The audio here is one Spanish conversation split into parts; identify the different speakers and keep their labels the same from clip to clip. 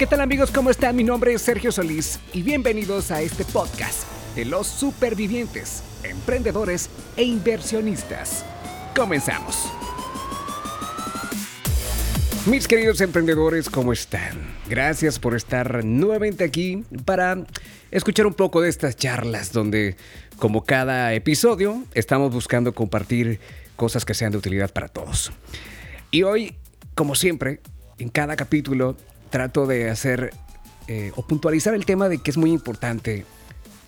Speaker 1: ¿Qué tal amigos? ¿Cómo están? Mi nombre es Sergio Solís y bienvenidos a este podcast de los supervivientes, emprendedores e inversionistas. Comenzamos. Mis queridos emprendedores, ¿cómo están? Gracias por estar nuevamente aquí para escuchar un poco de estas charlas donde, como cada episodio, estamos buscando compartir cosas que sean de utilidad para todos. Y hoy, como siempre, en cada capítulo trato de hacer eh, o puntualizar el tema de que es muy importante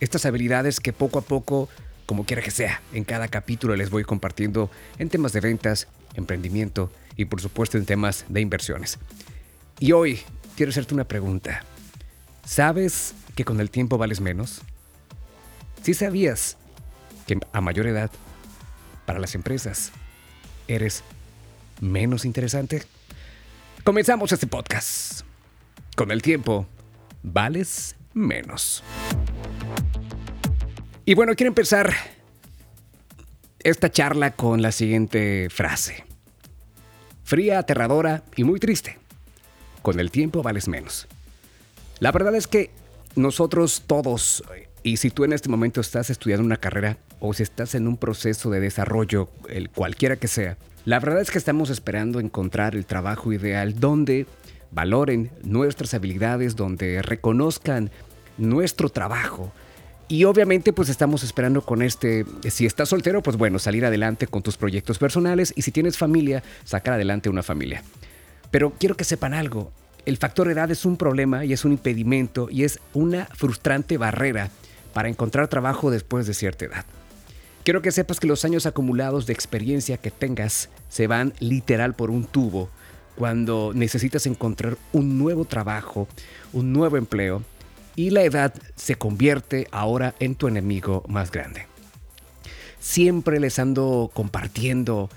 Speaker 1: estas habilidades que poco a poco, como quiera que sea, en cada capítulo les voy compartiendo en temas de ventas, emprendimiento y por supuesto en temas de inversiones. Y hoy quiero hacerte una pregunta. ¿Sabes que con el tiempo vales menos? ¿Sí sabías que a mayor edad, para las empresas, eres menos interesante? Comenzamos este podcast. Con el tiempo, vales menos. Y bueno, quiero empezar esta charla con la siguiente frase. Fría, aterradora y muy triste. Con el tiempo vales menos. La verdad es que nosotros todos, y si tú en este momento estás estudiando una carrera o si estás en un proceso de desarrollo, el cualquiera que sea, la verdad es que estamos esperando encontrar el trabajo ideal donde valoren nuestras habilidades, donde reconozcan nuestro trabajo. Y obviamente pues estamos esperando con este, si estás soltero, pues bueno, salir adelante con tus proyectos personales y si tienes familia, sacar adelante una familia. Pero quiero que sepan algo, el factor edad es un problema y es un impedimento y es una frustrante barrera para encontrar trabajo después de cierta edad. Quiero que sepas que los años acumulados de experiencia que tengas se van literal por un tubo cuando necesitas encontrar un nuevo trabajo, un nuevo empleo, y la edad se convierte ahora en tu enemigo más grande. Siempre les ando compartiendo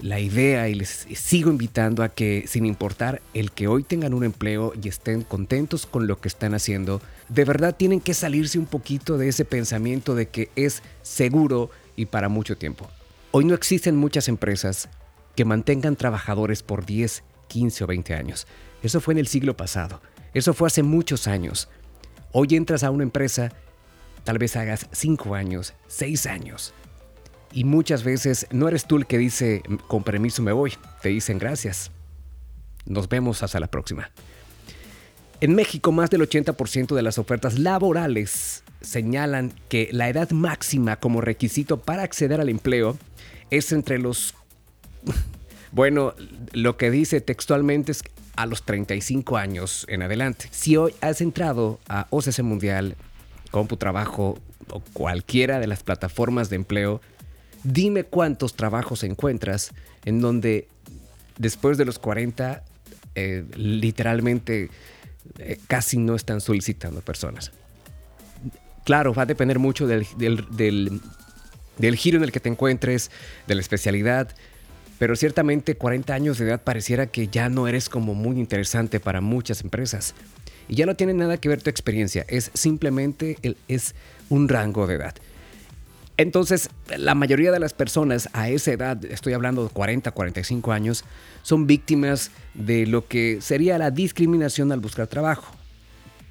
Speaker 1: la idea y les sigo invitando a que sin importar el que hoy tengan un empleo y estén contentos con lo que están haciendo, de verdad tienen que salirse un poquito de ese pensamiento de que es seguro y para mucho tiempo. Hoy no existen muchas empresas que mantengan trabajadores por 10, 15 o 20 años. Eso fue en el siglo pasado. Eso fue hace muchos años. Hoy entras a una empresa, tal vez hagas 5 años, 6 años. Y muchas veces no eres tú el que dice, con permiso me voy. Te dicen gracias. Nos vemos hasta la próxima. En México, más del 80% de las ofertas laborales señalan que la edad máxima como requisito para acceder al empleo es entre los bueno, lo que dice textualmente es a los 35 años en adelante. Si hoy has entrado a OCC Mundial, CompuTrabajo o cualquiera de las plataformas de empleo, dime cuántos trabajos encuentras en donde después de los 40 eh, literalmente eh, casi no están solicitando personas. Claro, va a depender mucho del, del giro en el que te encuentres, de la especialidad, pero ciertamente 40 años de edad pareciera que ya no eres como muy interesante para muchas empresas. Y ya no tiene nada que ver tu experiencia, es simplemente es un rango de edad. Entonces, la mayoría de las personas a esa edad, estoy hablando de 40, 45 años, son víctimas de lo que sería la discriminación al buscar trabajo.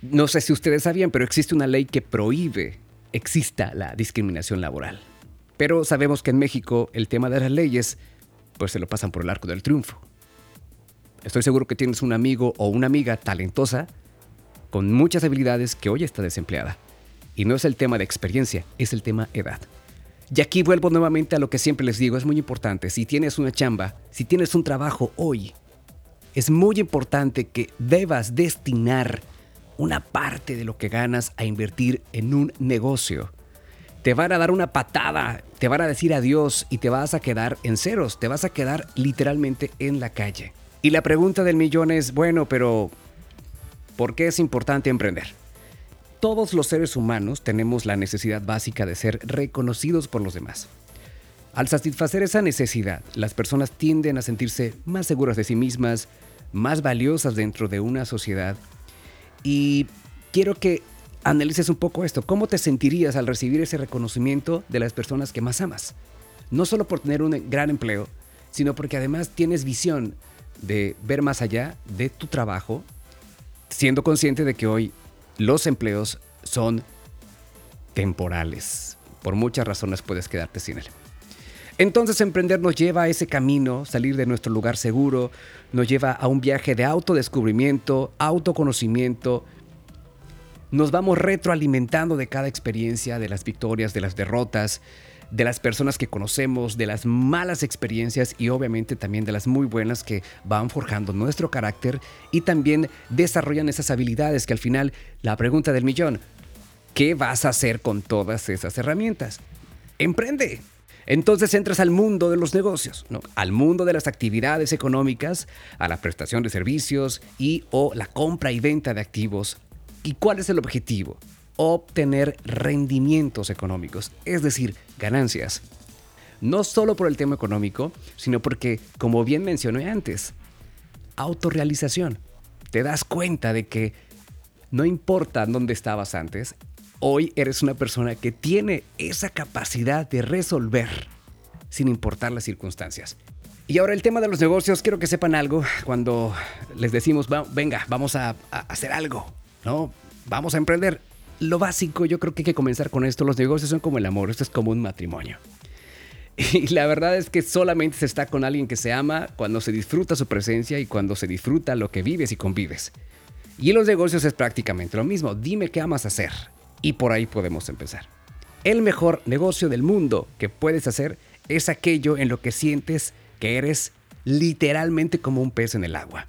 Speaker 1: No sé si ustedes sabían, pero existe una ley que prohíbe exista la discriminación laboral. Pero sabemos que en México el tema de las leyes pues se lo pasan por el arco del triunfo. Estoy seguro que tienes un amigo o una amiga talentosa con muchas habilidades que hoy está desempleada. Y no es el tema de experiencia, es el tema edad. Y aquí vuelvo nuevamente a lo que siempre les digo, es muy importante, si tienes una chamba, si tienes un trabajo hoy, es muy importante que debas destinar una parte de lo que ganas a invertir en un negocio te van a dar una patada, te van a decir adiós y te vas a quedar en ceros, te vas a quedar literalmente en la calle. Y la pregunta del millón es, bueno, pero ¿por qué es importante emprender? Todos los seres humanos tenemos la necesidad básica de ser reconocidos por los demás. Al satisfacer esa necesidad, las personas tienden a sentirse más seguras de sí mismas, más valiosas dentro de una sociedad. Y quiero que analices un poco esto. ¿Cómo te sentirías al recibir ese reconocimiento de las personas que más amas? No solo por tener un gran empleo, sino porque además tienes visión de ver más allá de tu trabajo siendo consciente de que hoy los empleos son temporales. Por muchas razones puedes quedarte sin él. Entonces emprender nos lleva a ese camino, salir de nuestro lugar seguro, nos lleva a un viaje de autodescubrimiento, autoconocimiento. Nos vamos retroalimentando de cada experiencia, de las victorias, de las derrotas, de las personas que conocemos, de las malas experiencias y obviamente también de las muy buenas que van forjando nuestro carácter y también desarrollan esas habilidades que al final la pregunta del millón, ¿qué vas a hacer con todas esas herramientas? Emprende. Entonces entras al mundo de los negocios, al mundo de las actividades económicas, a la prestación de servicios y o la compra y venta de activos. ¿Y cuál es el objetivo? obtener rendimientos económicos, es decir, ganancias. No solo por el tema económico, sino porque, como bien mencioné antes, autorrealización. Te das cuenta de que no importa dónde estabas antes, hoy eres una persona que tiene esa capacidad de resolver sin importar las circunstancias. Y ahora el tema de los negocios, quiero que sepan algo cuando les decimos, venga, vamos a, a hacer algo, ¿no? Vamos a emprender lo básico, yo creo que hay que comenzar con esto. Los negocios son como el amor, esto es como un matrimonio. Y la verdad es que solamente se está con alguien que se ama cuando se disfruta su presencia y cuando se disfruta lo que vives y convives. Y en los negocios es prácticamente lo mismo. Dime qué amas hacer. Y por ahí podemos empezar. El mejor negocio del mundo que puedes hacer es aquello en lo que sientes que eres literalmente como un pez en el agua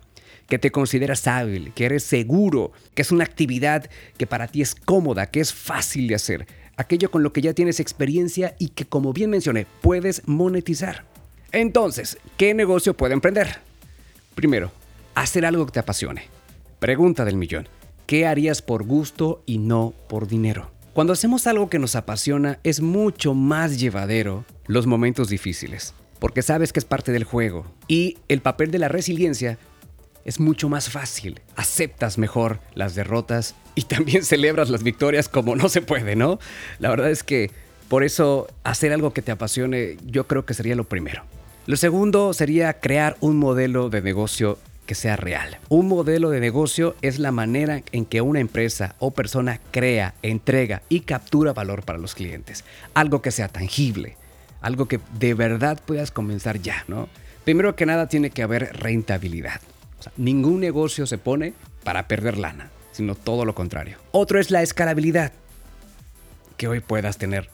Speaker 1: que te consideras hábil, que eres seguro, que es una actividad que para ti es cómoda, que es fácil de hacer, aquello con lo que ya tienes experiencia y que como bien mencioné, puedes monetizar. Entonces, ¿qué negocio puede emprender? Primero, hacer algo que te apasione. Pregunta del millón. ¿Qué harías por gusto y no por dinero? Cuando hacemos algo que nos apasiona es mucho más llevadero los momentos difíciles, porque sabes que es parte del juego. Y el papel de la resiliencia es mucho más fácil. Aceptas mejor las derrotas y también celebras las victorias como no se puede, ¿no? La verdad es que por eso hacer algo que te apasione yo creo que sería lo primero. Lo segundo sería crear un modelo de negocio que sea real. Un modelo de negocio es la manera en que una empresa o persona crea, entrega y captura valor para los clientes. Algo que sea tangible, algo que de verdad puedas comenzar ya, ¿no? Primero que nada tiene que haber rentabilidad ningún negocio se pone para perder lana, sino todo lo contrario. Otro es la escalabilidad, que hoy puedas tener.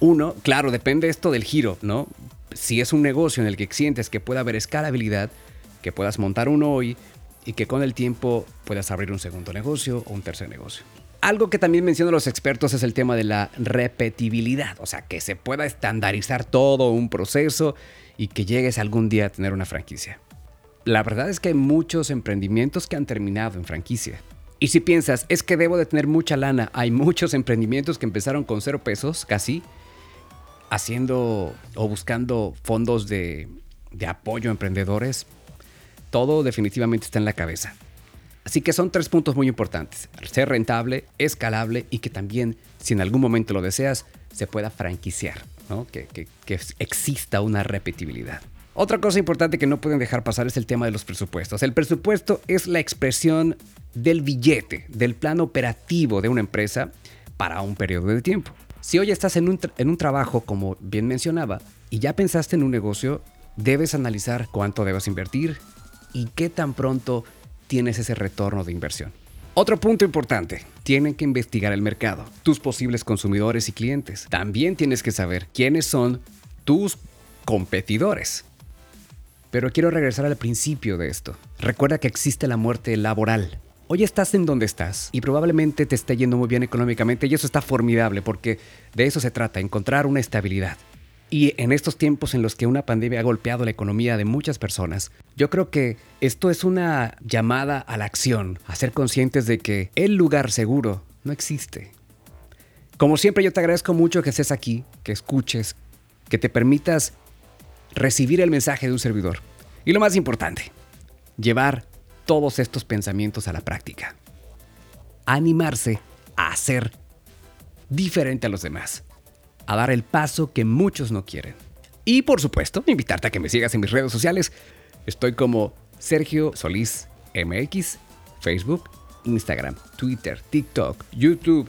Speaker 1: Uno, claro, depende esto del giro, ¿no? Si es un negocio en el que sientes que pueda haber escalabilidad, que puedas montar uno hoy y que con el tiempo puedas abrir un segundo negocio o un tercer negocio. Algo que también mencionan los expertos es el tema de la repetibilidad, o sea, que se pueda estandarizar todo un proceso y que llegues algún día a tener una franquicia la verdad es que hay muchos emprendimientos que han terminado en franquicia. Y si piensas, es que debo de tener mucha lana, hay muchos emprendimientos que empezaron con cero pesos, casi, haciendo o buscando fondos de, apoyo a emprendedores. Todo definitivamente está en la cabeza. Así que son tres puntos muy importantes. Ser rentable, escalable y que también, si en algún momento lo deseas, se pueda franquiciar, que exista una repetibilidad. Otra cosa importante que no pueden dejar pasar es el tema de los presupuestos. El presupuesto es la expresión del billete, del plan operativo de una empresa para un periodo de tiempo. Si hoy estás en un, en un trabajo, como bien mencionaba, y ya pensaste en un negocio, debes analizar cuánto debes invertir y qué tan pronto tienes ese retorno de inversión. Otro punto importante, tienen que investigar el mercado, tus posibles consumidores y clientes. También tienes que saber quiénes son tus competidores. Pero quiero regresar al principio de esto. Recuerda que existe la muerte laboral. Hoy estás en donde estás y probablemente te esté yendo muy bien económicamente y eso está formidable porque de eso se trata, encontrar una estabilidad. Y en estos tiempos en los que una pandemia ha golpeado la economía de muchas personas, yo creo que esto es una llamada a la acción, a ser conscientes de que el lugar seguro no existe. Como siempre yo te agradezco mucho que estés aquí, que escuches, que te permitas recibir el mensaje de un servidor. Y lo más importante, llevar todos estos pensamientos a la práctica. Animarse a ser diferente a los demás. A dar el paso que muchos no quieren. Y por supuesto, invitarte a que me sigas en mis redes sociales. Estoy como Sergio Solís MX, Facebook, Instagram, Twitter, TikTok, YouTube,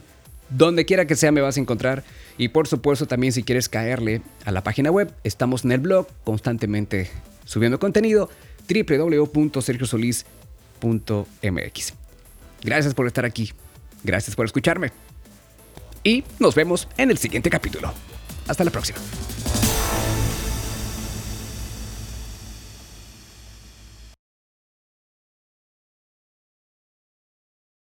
Speaker 1: donde quiera que sea me vas a encontrar. Y por supuesto también si quieres caerle a la página web, estamos en el blog constantemente subiendo contenido www.sergiosolis.mx. Gracias por estar aquí. Gracias por escucharme. Y nos vemos en el siguiente capítulo. Hasta la próxima.